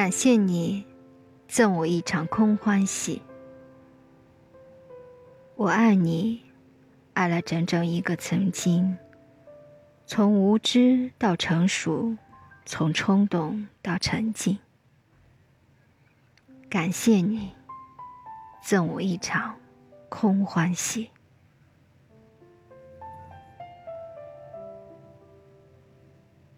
感谢你赠我一场空欢喜。我爱你爱了整整一个曾经从无知到成熟从冲动到沉静。感谢你赠我一场空欢喜。